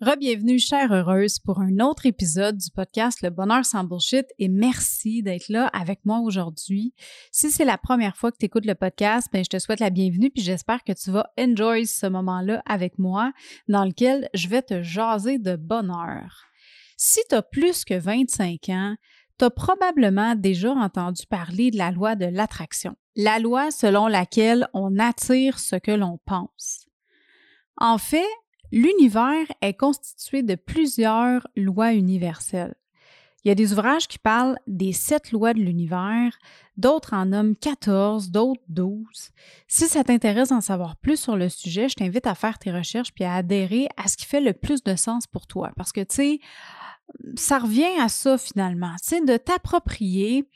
Rebienvenue, chère heureuse, pour un autre épisode du podcast Le Bonheur sans Bullshit et merci d'être là avec moi aujourd'hui. Si c'est la première fois que tu écoutes le podcast, ben, je te souhaite la bienvenue puis j'espère que tu vas enjoy ce moment-là avec moi dans lequel je vais te jaser de bonheur. Si tu as plus que 25 ans, tu as probablement déjà entendu parler de la loi de l'attraction, la loi selon laquelle on attire ce que l'on pense. En fait, L'univers est constitué de plusieurs lois universelles. Il y a des ouvrages qui parlent des sept lois de l'univers, d'autres en nomment 14, d'autres 12. Si ça t'intéresse d'en savoir plus sur le sujet, je t'invite à faire tes recherches puis à adhérer à ce qui fait le plus de sens pour toi. Parce que, tu sais, ça revient à ça finalement, sais, de t'approprier,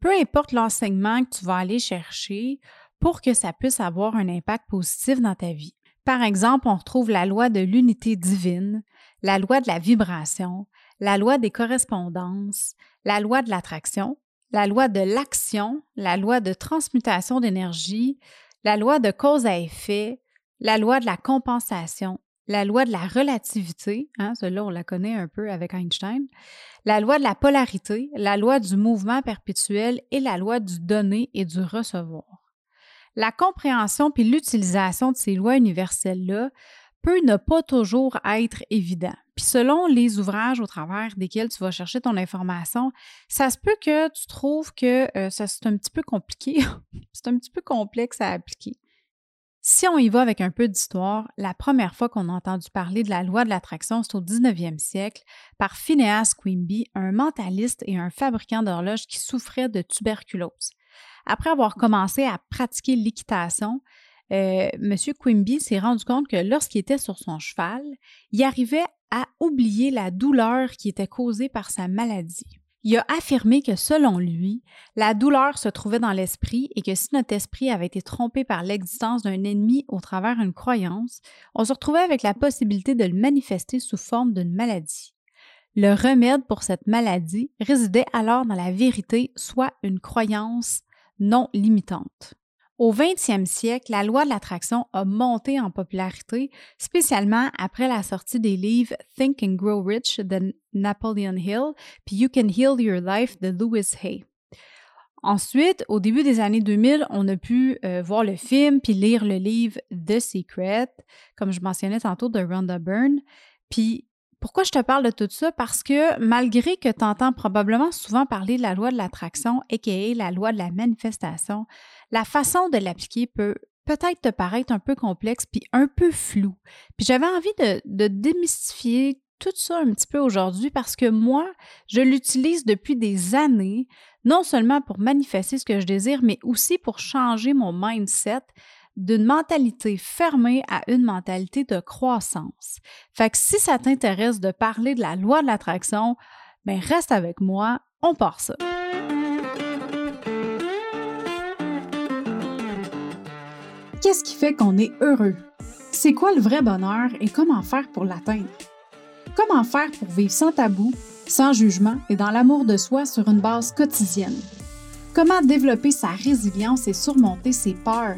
peu importe l'enseignement que tu vas aller chercher, pour que ça puisse avoir un impact positif dans ta vie. Par exemple, on retrouve la loi de l'unité divine, la loi de la vibration, la loi des correspondances, la loi de l'attraction, la loi de l'action, la loi de transmutation d'énergie, la loi de cause à effet, la loi de la compensation, la loi de la relativité, hein, celle-là on la connaît un peu avec Einstein, la loi de la polarité, la loi du mouvement perpétuel et la loi du donner et du recevoir la compréhension puis l'utilisation de ces lois universelles-là peut ne pas toujours être évident. Puis selon les ouvrages au travers desquels tu vas chercher ton information, ça se peut que tu trouves que euh, ça c'est un petit peu compliqué, c'est un petit peu complexe à appliquer. Si on y va avec un peu d'histoire, la première fois qu'on a entendu parler de la loi de l'attraction, c'est au 19e siècle par Phineas Quimby, un mentaliste et un fabricant d'horloges qui souffrait de tuberculose. Après avoir commencé à pratiquer l'équitation, euh, M. Quimby s'est rendu compte que lorsqu'il était sur son cheval, il arrivait à oublier la douleur qui était causée par sa maladie. Il a affirmé que selon lui, la douleur se trouvait dans l'esprit et que si notre esprit avait été trompé par l'existence d'un ennemi au travers d'une croyance, on se retrouvait avec la possibilité de le manifester sous forme d'une maladie. Le remède pour cette maladie résidait alors dans la vérité, soit une croyance non limitante. Au 20e siècle, la loi de l'attraction a monté en popularité, spécialement après la sortie des livres Think and Grow Rich de Napoleon Hill puis You Can Heal Your Life de Louis Hay. Ensuite, au début des années 2000, on a pu euh, voir le film puis lire le livre The Secret, comme je mentionnais tantôt de Rhonda Byrne. Puis pourquoi je te parle de tout ça? Parce que malgré que tu entends probablement souvent parler de la loi de l'attraction, a.k.a. la loi de la manifestation, la façon de l'appliquer peut peut-être te paraître un peu complexe puis un peu flou. Puis j'avais envie de, de démystifier tout ça un petit peu aujourd'hui parce que moi, je l'utilise depuis des années, non seulement pour manifester ce que je désire, mais aussi pour changer mon mindset d'une mentalité fermée à une mentalité de croissance. Fait que si ça t'intéresse de parler de la loi de l'attraction, ben reste avec moi, on part ça. Qu'est-ce qui fait qu'on est heureux? C'est quoi le vrai bonheur et comment faire pour l'atteindre? Comment faire pour vivre sans tabou, sans jugement et dans l'amour de soi sur une base quotidienne? Comment développer sa résilience et surmonter ses peurs,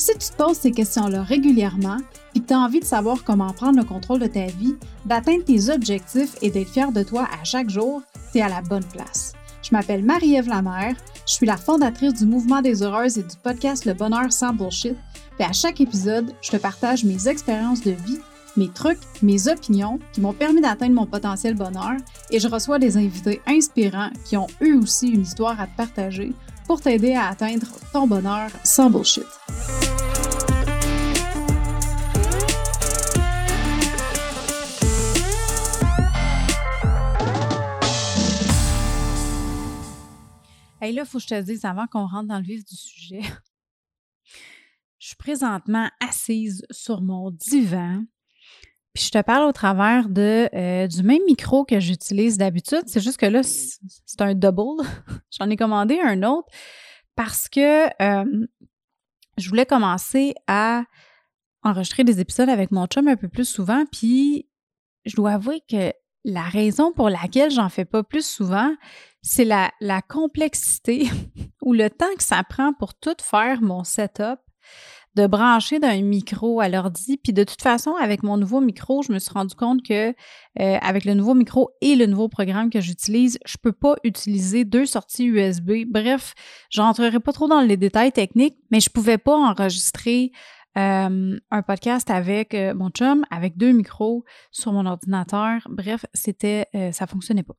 si tu te poses ces questions-là régulièrement et que tu as envie de savoir comment prendre le contrôle de ta vie, d'atteindre tes objectifs et d'être fier de toi à chaque jour, tu es à la bonne place. Je m'appelle Marie-Ève Lamère, je suis la fondatrice du Mouvement des Heureuses et du podcast Le Bonheur sans Bullshit. Et à chaque épisode, je te partage mes expériences de vie, mes trucs, mes opinions qui m'ont permis d'atteindre mon potentiel bonheur et je reçois des invités inspirants qui ont eux aussi une histoire à te partager pour t'aider à atteindre ton bonheur sans bullshit. Hey, là, il faut que je te dise avant qu'on rentre dans le vif du sujet. Je suis présentement assise sur mon divan. Puis je te parle au travers de, euh, du même micro que j'utilise d'habitude. C'est juste que là, c'est un double. J'en ai commandé un autre parce que euh, je voulais commencer à enregistrer des épisodes avec mon chum un peu plus souvent. Puis je dois avouer que la raison pour laquelle j'en fais pas plus souvent, c'est la, complexité ou le temps que ça prend pour tout faire mon setup. de brancher d'un micro à l'ordi. Puis de toute façon, avec mon nouveau micro, je me suis rendu compte que euh, avec le nouveau micro et le nouveau programme que j'utilise, je peux pas utiliser deux sorties USB. Bref, je rentrerai pas trop dans les détails techniques, mais je pouvais pas enregistrer euh, un podcast avec euh, mon chum, avec deux micros sur mon ordinateur. Bref, c'était, ça fonctionnait pas.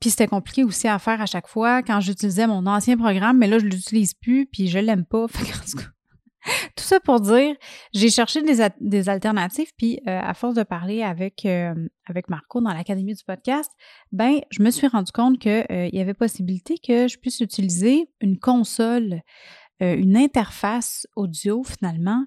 Puis c'était compliqué aussi à faire à chaque fois quand j'utilisais mon ancien programme, mais là, je l'utilise plus, puis je l'aime pas. tout ça pour dire, j'ai cherché des, alternatives, puis euh, à force de parler avec, euh, avec Marco dans l'Académie du podcast, ben, je me suis rendu compte qu'il euh, y avait possibilité que je puisse utiliser une console, une interface audio finalement,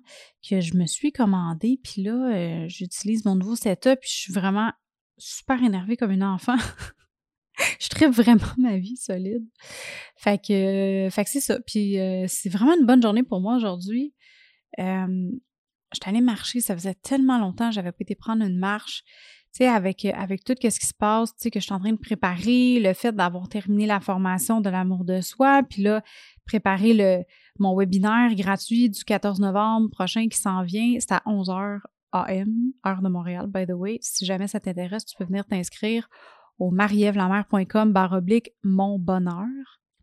que je me suis commandée, puis là, j'utilise mon nouveau setup, puis je suis vraiment super énervée comme une enfant. je tripe vraiment ma vie solide. Fait que, fait c'est ça. Puis euh, c'est vraiment une bonne journée pour moi aujourd'hui. Euh, J'étais allée marcher, ça faisait tellement longtemps j'avais pas été prendre une marche. Tu sais, avec, avec tout ce qui se passe, tu sais, que je suis en train de préparer, le fait d'avoir terminé la formation de l'amour de soi, puis là, préparer le, mon webinaire gratuit du 14 novembre prochain qui s'en vient, c'est à 11h AM, heure de Montréal, by the way. Si jamais ça t'intéresse, tu peux venir t'inscrire au marievlamer.com oblique mon bonheur.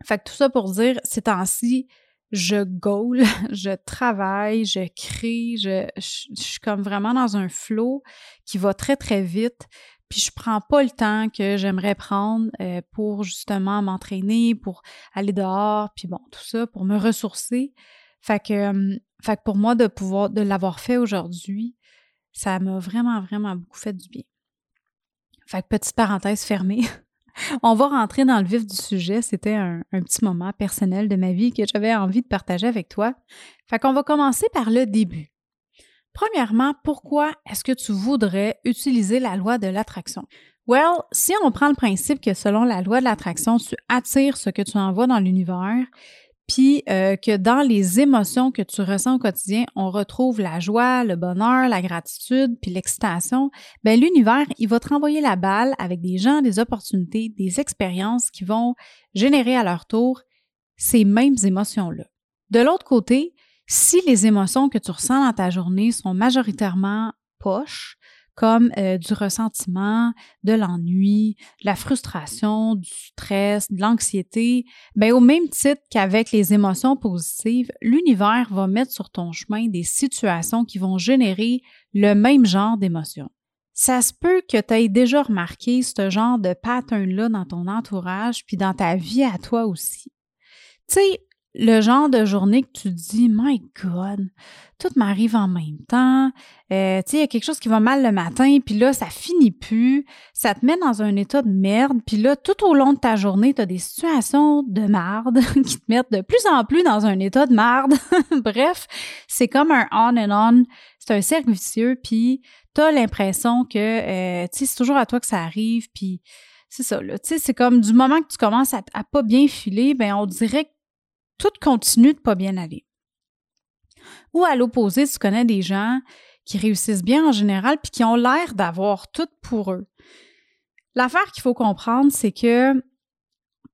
Fait que tout ça pour dire, ces temps-ci, je goal, je travaille, je crée, je, je, suis comme vraiment dans un flow qui va très, très vite. Puis je prends pas le temps que j'aimerais prendre euh, pour justement m'entraîner, pour aller dehors, puis bon, tout ça, pour me ressourcer. Fait que, pour moi, de pouvoir, de l'avoir fait aujourd'hui, ça m'a vraiment, vraiment beaucoup fait du bien. Fait que petite parenthèse fermée. On va rentrer dans le vif du sujet. C'était un, petit moment personnel de ma vie que j'avais envie de partager avec toi. Fait qu'on va commencer par le début. Premièrement, pourquoi est-ce que tu voudrais utiliser la loi de l'attraction? Well, si on prend le principe que selon la loi de l'attraction, tu attires ce que tu envoies dans l'univers, puis euh, que dans les émotions que tu ressens au quotidien, on retrouve la joie, le bonheur, la gratitude, puis l'excitation, ben l'univers, il va te renvoyer la balle avec des gens, des opportunités, des expériences qui vont générer à leur tour ces mêmes émotions-là. De l'autre côté, si les émotions que tu ressens dans ta journée sont majoritairement poches, comme euh, du ressentiment, de l'ennui, de la frustration, du stress, de l'anxiété, ben au même titre qu'avec les émotions positives, l'univers va mettre sur ton chemin des situations qui vont générer le même genre d'émotions. Ça se peut que tu aies déjà remarqué ce genre de pattern-là dans ton entourage, puis dans ta vie à toi aussi. Tu sais, le genre de journée que tu dis, My God, tout m'arrive en même temps. Euh, tu sais, il y a quelque chose qui va mal le matin, puis là, ça finit plus. Ça te met dans un état de merde. Puis là, tout au long de ta journée, tu as des situations de marde qui te mettent de plus en plus dans un état de marde. Bref, c'est comme un on and on. C'est un cercle vicieux, puis tu as l'impression que, euh, tu sais, c'est toujours à toi que ça arrive, puis c'est ça, là. Tu sais, c'est comme du moment que tu commences à, à pas bien filer, ben on dirait que tout continue de pas bien aller. Ou à l'opposé, tu connais des gens qui réussissent bien en général puis qui ont l'air d'avoir tout pour eux. L'affaire qu'il faut comprendre, c'est que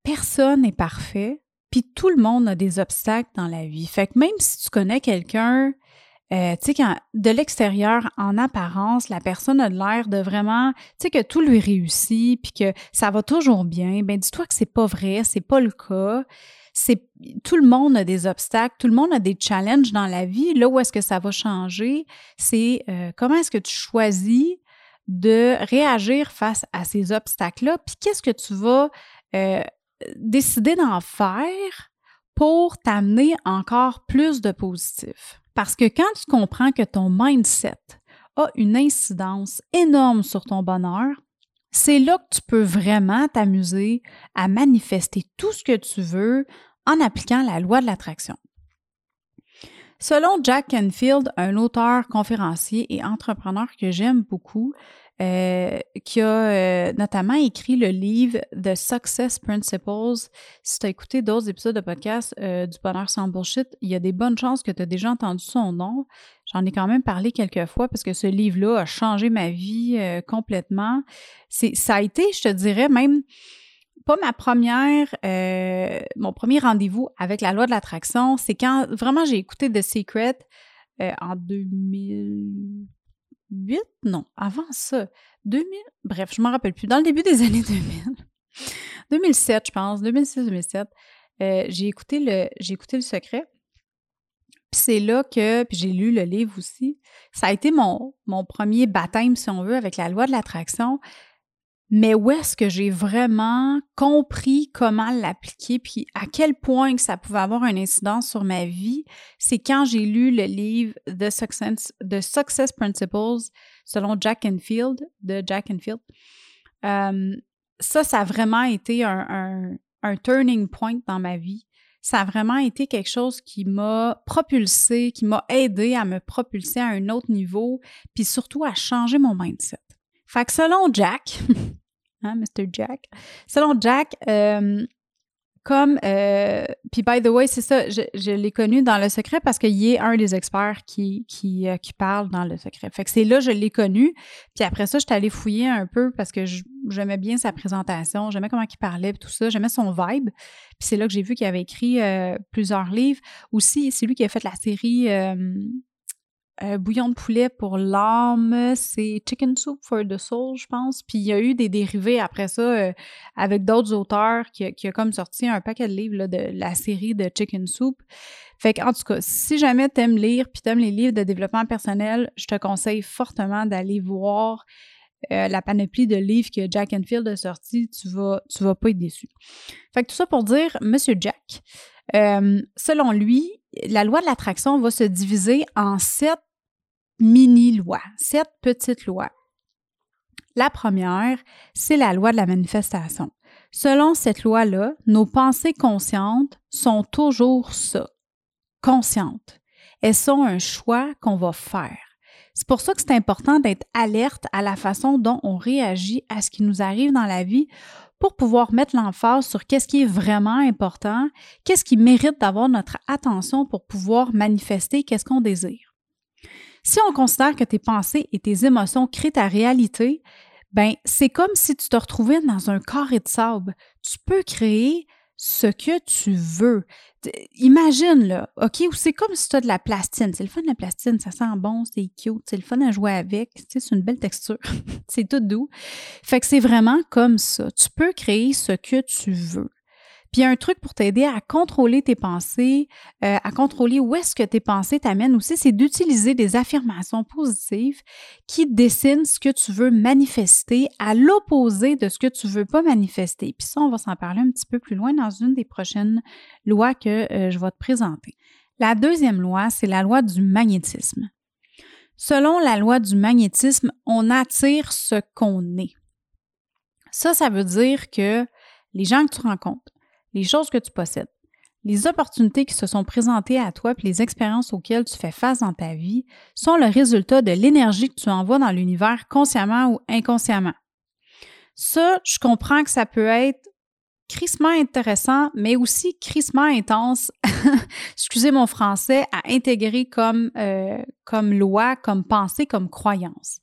personne n'est parfait, puis tout le monde a des obstacles dans la vie. Fait que même si tu connais quelqu'un, euh, tu sais, de l'extérieur, en apparence, la personne a l'air de vraiment, tu sais, que tout lui réussit, puis que ça va toujours bien, ben dis-toi que c'est pas vrai, c'est pas le cas c'est tout le monde a des obstacles, tout le monde a des challenges dans la vie. Là où est-ce que ça va changer, c'est euh, comment est-ce que tu choisis de réagir face à ces obstacles-là, puis qu'est-ce que tu vas euh, décider d'en faire pour t'amener encore plus de positif? Parce que quand tu comprends que ton mindset a une incidence énorme sur ton bonheur, c'est là que tu peux vraiment t'amuser à manifester tout ce que tu veux en appliquant la loi de l'attraction. Selon Jack Canfield, un auteur, conférencier et entrepreneur que j'aime beaucoup, euh, qui a euh, notamment écrit le livre The Success Principles. Si tu as écouté d'autres épisodes de podcast euh, du Bonheur sans Bullshit, il y a des bonnes chances que tu as déjà entendu son nom. J'en ai quand même parlé quelques fois parce que ce livre-là a changé ma vie complètement. C'est, ça a été, je te dirais, même pas ma première, mon premier rendez-vous avec la loi de l'attraction. C'est quand vraiment j'ai écouté The Secret en 2008, non, avant ça, 2000, bref, je m'en rappelle plus, dans le début des années 2000, 2007, je pense, 2006-2007, euh, j'ai écouté le écouté le secret. Puis c'est là que, puis j'ai lu le livre aussi, ça a été mon, mon premier baptême, si on veut, avec la loi de l'attraction. Mais où est-ce que j'ai vraiment compris comment l'appliquer, puis à quel point que ça pouvait avoir une incidence sur ma vie, c'est quand j'ai lu le livre The Success, The Success Principles selon Jack Enfield, de Jack Enfield. Euh, ça, ça a vraiment été un, un turning point dans ma vie ça a vraiment été quelque chose qui m'a propulsé, qui m'a aidé à me propulser à un autre niveau, puis surtout à changer mon mindset. Fait que selon Jack, hein, Mr. Jack, selon Jack, euh, comme, euh, puis by the way, c'est ça, je, l'ai connu dans le secret parce qu'il est un des experts qui, qui, euh, qui parle dans le secret. Fait que c'est là, je l'ai connu. Puis après ça, je suis allée fouiller un peu parce que j'aimais bien sa présentation, j'aimais comment il parlait, tout ça, j'aimais son vibe. Puis c'est là que j'ai vu qu'il avait écrit euh, plusieurs livres. Aussi, c'est lui qui a fait la série euh, bouillon de poulet pour l'âme, c'est Chicken Soup for the Soul, je pense. Puis il y a eu des dérivés après ça euh, avec d'autres auteurs qui, a comme sorti un paquet de livres de la série de Chicken Soup. Fait qu'en tout cas, si jamais t'aimes lire puis t'aimes les livres de développement personnel, je te conseille fortement d'aller voir euh, la panoplie de livres que Jack Enfield a sorti. Tu vas, tu vas pas être déçu. Fait que tout ça pour dire, Monsieur Jack, selon lui, la loi de l'attraction va se diviser en sept mini-lois, sept petites lois. La première, c'est la loi de la manifestation. Selon cette loi-là, nos pensées conscientes sont toujours ça, conscientes. Elles sont un choix qu'on va faire. C'est pour ça que c'est important d'être alerte à la façon dont on réagit à ce qui nous arrive dans la vie pour pouvoir mettre l'emphase sur qu'est-ce qui est vraiment important, qu'est-ce qui mérite d'avoir notre attention pour pouvoir manifester qu'est-ce qu'on désire. Si on considère que tes pensées et tes émotions créent ta réalité, ben c'est comme si tu te retrouvais dans un carré de sable. Tu peux créer ce que tu veux. Imagine, là, OK, ou c'est comme si tu as de la plastine. C'est le fun de la plastine, ça sent bon, c'est cute, c'est le fun à jouer avec, c'est une belle texture, c'est tout doux. Fait que c'est vraiment comme ça. Tu peux créer ce que tu veux. Puis un truc pour t'aider à contrôler tes pensées, euh, à contrôler où est-ce que tes pensées t'amènent aussi, c'est d'utiliser des affirmations positives qui dessinent ce que tu veux manifester à l'opposé de ce que tu veux pas manifester. Puis ça, on va s'en parler un petit peu plus loin dans une des prochaines lois que euh, je vais te présenter. La deuxième loi, c'est la loi du magnétisme. Selon la loi du magnétisme, on attire ce qu'on est. Ça, ça veut dire que les gens que tu rencontres, les choses que tu possèdes, les opportunités qui se sont présentées à toi et les expériences auxquelles tu fais face dans ta vie sont le résultat de l'énergie que tu envoies dans l'univers consciemment ou inconsciemment. Ça, je comprends que ça peut être crissement intéressant, mais aussi crissement intense, excusez mon français, à intégrer comme, euh, comme loi, comme pensée, comme croyance.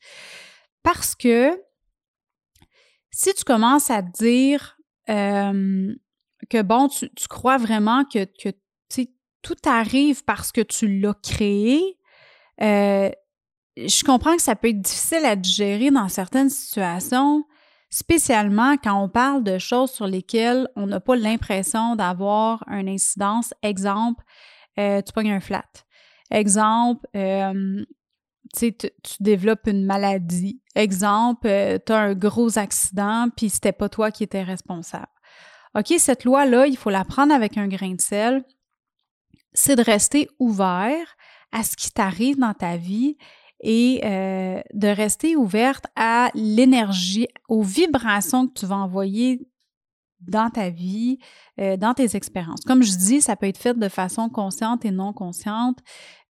Parce que si tu commences à te dire euh, que bon, tu, crois vraiment que, tout arrive parce que tu l'as créé, euh, je comprends que ça peut être difficile à digérer dans certaines situations, spécialement quand on parle de choses sur lesquelles on n'a pas l'impression d'avoir une incidence. Exemple, euh, tu pognes un flat. Exemple, euh, tu, tu développes une maladie. Exemple, tu as un gros accident, puis c'était pas toi qui étais responsable. OK, cette loi-là, il faut la prendre avec un grain de sel. C'est de rester ouvert à ce qui t'arrive dans ta vie et euh, de rester ouverte à l'énergie, aux vibrations que tu vas envoyer dans ta vie, euh, dans tes expériences. Comme je dis, ça peut être fait de façon consciente et non consciente.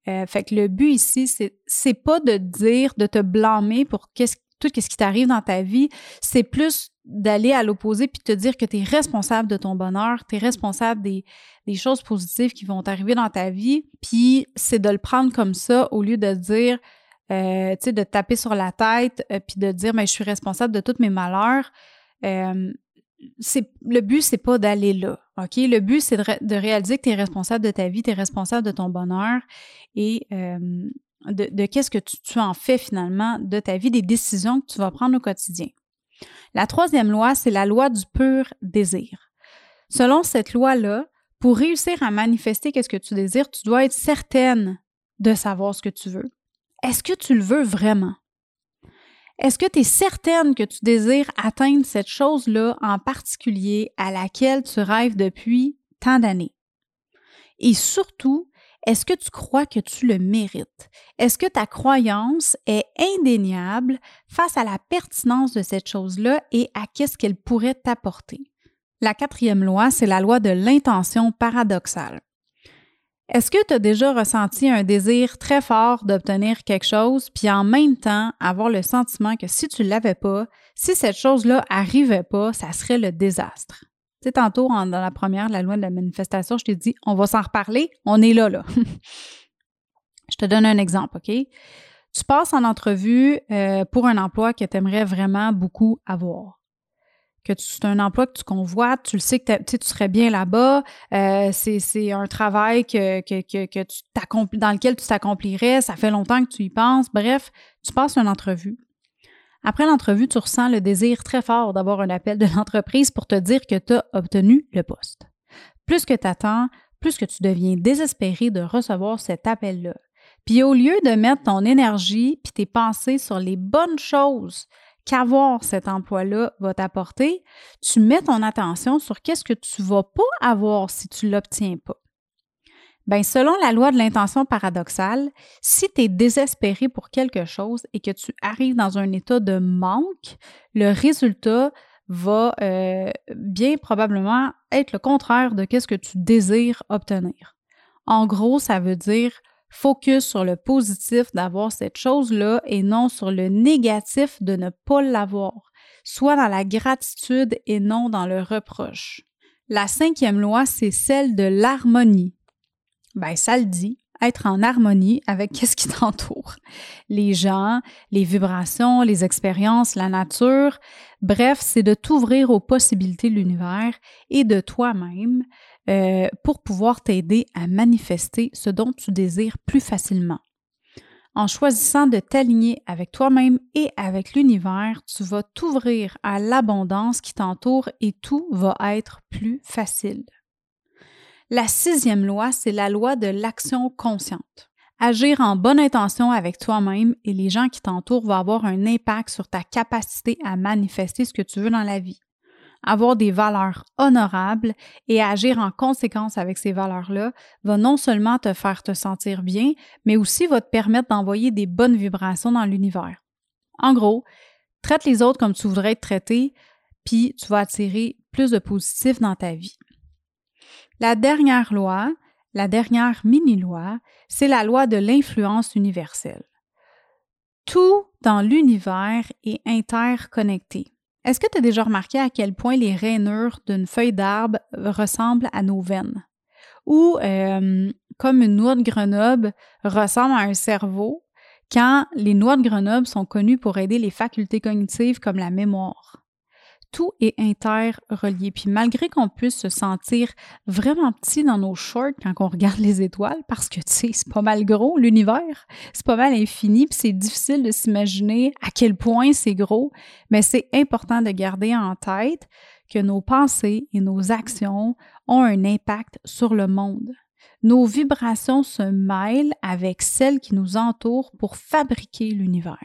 Euh, fait que le but ici, c'est, pas de dire, de te blâmer pour tout ce qui t'arrive dans ta vie, c'est plus d'aller à l'opposé puis te dire que tu es responsable de ton bonheur, tu es responsable des, choses positives qui vont t'arriver dans ta vie, puis c'est de le prendre comme ça au lieu de dire, euh, tu sais, de taper sur la tête euh, puis de dire, mais je suis responsable de tous mes malheurs. Euh, le but, c'est pas d'aller là, OK? Le but, c'est de, réaliser que tu es responsable de ta vie, tu es responsable de ton bonheur et de, qu'est-ce que tu, en fais finalement de ta vie, des décisions que tu vas prendre au quotidien. La troisième loi, c'est la loi du pur désir. Selon cette loi-là, pour réussir à manifester qu'est-ce que tu désires, tu dois être certaine de savoir ce que tu veux. Est-ce que tu le veux vraiment? Est-ce que tu es certaine que tu désires atteindre cette chose-là en particulier à laquelle tu rêves depuis tant d'années? Et surtout, est-ce que tu crois que tu le mérites? Est-ce que ta croyance est indéniable face à la pertinence de cette chose-là et à qu'est-ce qu'elle pourrait t'apporter? La quatrième loi, c'est la loi de l'intention paradoxale. Est-ce que tu as déjà ressenti un désir très fort d'obtenir quelque chose, puis en même temps avoir le sentiment que si tu l'avais pas, si cette chose-là arrivait pas, ça serait le désastre? Tu sais, tantôt, dans la première, la loi de la manifestation, je t'ai dit, on va s'en reparler, on est là, là. je te donne un exemple, OK? Tu passes en entrevue euh, pour un emploi que tu aimerais vraiment beaucoup avoir que c'est un emploi que tu convoites, tu le sais que tu serais bien là-bas, euh, c'est un travail que, dans lequel tu t'accomplirais, ça fait longtemps que tu y penses, bref, tu passes une entrevue. Après l'entrevue, tu ressens le désir très fort d'avoir un appel de l'entreprise pour te dire que tu as obtenu le poste. Plus que tu attends, plus que tu deviens désespéré de recevoir cet appel-là. Puis au lieu de mettre ton énergie puis tes pensées sur les bonnes choses qu'avoir cet emploi-là va t'apporter, tu mets ton attention sur qu'est-ce que tu vas pas avoir si tu l'obtiens pas. Bien, selon la loi de l'intention paradoxale, si tu es désespéré pour quelque chose et que tu arrives dans un état de manque, le résultat va euh, bien probablement être le contraire de ce que tu désires obtenir. En gros, ça veut dire Focus sur le positif d'avoir cette chose-là et non sur le négatif de ne pas l'avoir. Sois dans la gratitude et non dans le reproche. La cinquième loi, c'est celle de l'harmonie. Ben, ça le dit, être en harmonie avec ce qui t'entoure. Les gens, les vibrations, les expériences, la nature. Bref, c'est de t'ouvrir aux possibilités de l'univers et de toi-même euh, pour pouvoir t'aider à manifester ce dont tu désires plus facilement. En choisissant de t'aligner avec toi-même et avec l'univers, tu vas t'ouvrir à l'abondance qui t'entoure et tout va être plus facile. La sixième loi, c'est la loi de l'action consciente. Agir en bonne intention avec toi-même et les gens qui t'entourent va avoir un impact sur ta capacité à manifester ce que tu veux dans la vie avoir des valeurs honorables et agir en conséquence avec ces valeurs-là va non seulement te faire te sentir bien, mais aussi va te permettre d'envoyer des bonnes vibrations dans l'univers. En gros, traite les autres comme tu voudrais être traité, puis tu vas attirer plus de positif dans ta vie. La dernière loi, la dernière mini-loi, c'est la loi de l'influence universelle. Tout dans l'univers est interconnecté. Est-ce que tu as déjà remarqué à quel point les rainures d'une feuille d'arbre ressemblent à nos veines? Ou euh, comme une noix de Grenoble ressemble à un cerveau, quand les noix de Grenoble sont connues pour aider les facultés cognitives comme la mémoire? Tout est interrelié. Puis malgré qu'on puisse se sentir vraiment petit dans nos shorts quand on regarde les étoiles, parce que tu sais, c'est pas mal gros l'univers, c'est pas mal infini, puis c'est difficile de s'imaginer à quel point c'est gros, mais c'est important de garder en tête que nos pensées et nos actions ont un impact sur le monde. Nos vibrations se mêlent avec celles qui nous entourent pour fabriquer l'univers.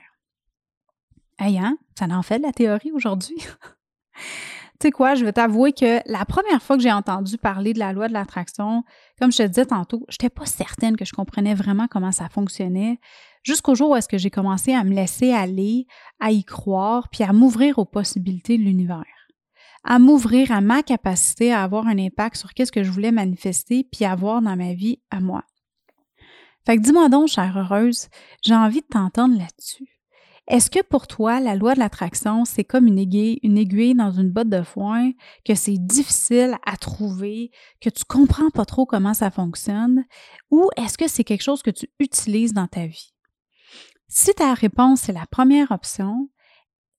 Hey, hein? Ça en fait de la théorie aujourd'hui? Tu sais quoi, je vais t'avouer que la première fois que j'ai entendu parler de la loi de l'attraction, comme je te disais tantôt, je n'étais pas certaine que je comprenais vraiment comment ça fonctionnait, jusqu'au jour où est-ce que j'ai commencé à me laisser aller, à y croire, puis à m'ouvrir aux possibilités de l'univers, à m'ouvrir à ma capacité à avoir un impact sur qu'est-ce que je voulais manifester, puis avoir dans ma vie à moi. Fait que dis-moi donc, chère heureuse, j'ai envie de t'entendre là-dessus. Est-ce que pour toi, la loi de l'attraction, c'est comme une aiguille, une aiguille dans une botte de foin, que c'est difficile à trouver, que tu comprends pas trop comment ça fonctionne, ou est-ce que c'est quelque chose que tu utilises dans ta vie? Si ta réponse est la première option,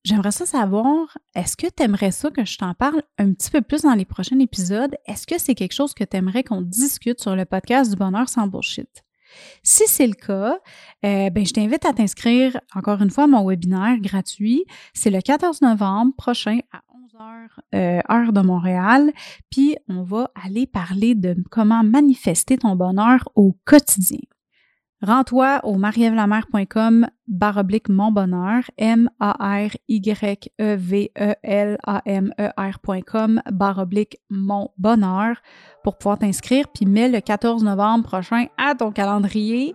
j'aimerais ça savoir, est-ce que tu aimerais ça que je t'en parle un petit peu plus dans les prochains épisodes? Est-ce que c'est quelque chose que tu aimerais qu'on discute sur le podcast du bonheur sans bullshit? Si c'est le cas, euh, ben, je t'invite à t'inscrire encore une fois à mon webinaire gratuit. C'est le 14 novembre prochain à 11h euh, heure de Montréal. Puis on va aller parler de comment manifester ton bonheur au quotidien. Rends-toi au marievlamer.com baroblique mon bonheur, M-A-R-Y-E-V-E-L-A-M-E-R.com baroblique mon bonheur pour pouvoir t'inscrire. Puis mets le 14 novembre prochain à ton calendrier.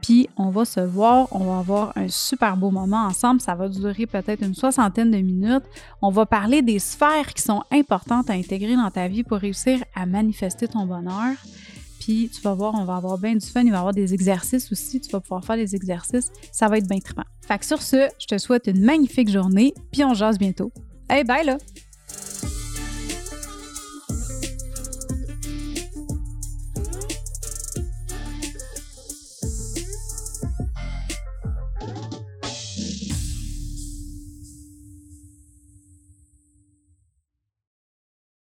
Puis on va se voir, on va avoir un super beau moment ensemble. Ça va durer peut-être une soixantaine de minutes. On va parler des sphères qui sont importantes à intégrer dans ta vie pour réussir à manifester ton bonheur tu vas voir, on va avoir bien du fun. Il va y avoir des exercices aussi. Tu vas pouvoir faire des exercices. Ça va être bien trippant. Fait que sur ce, je te souhaite une magnifique journée, puis on jase bientôt. Hey, bye là!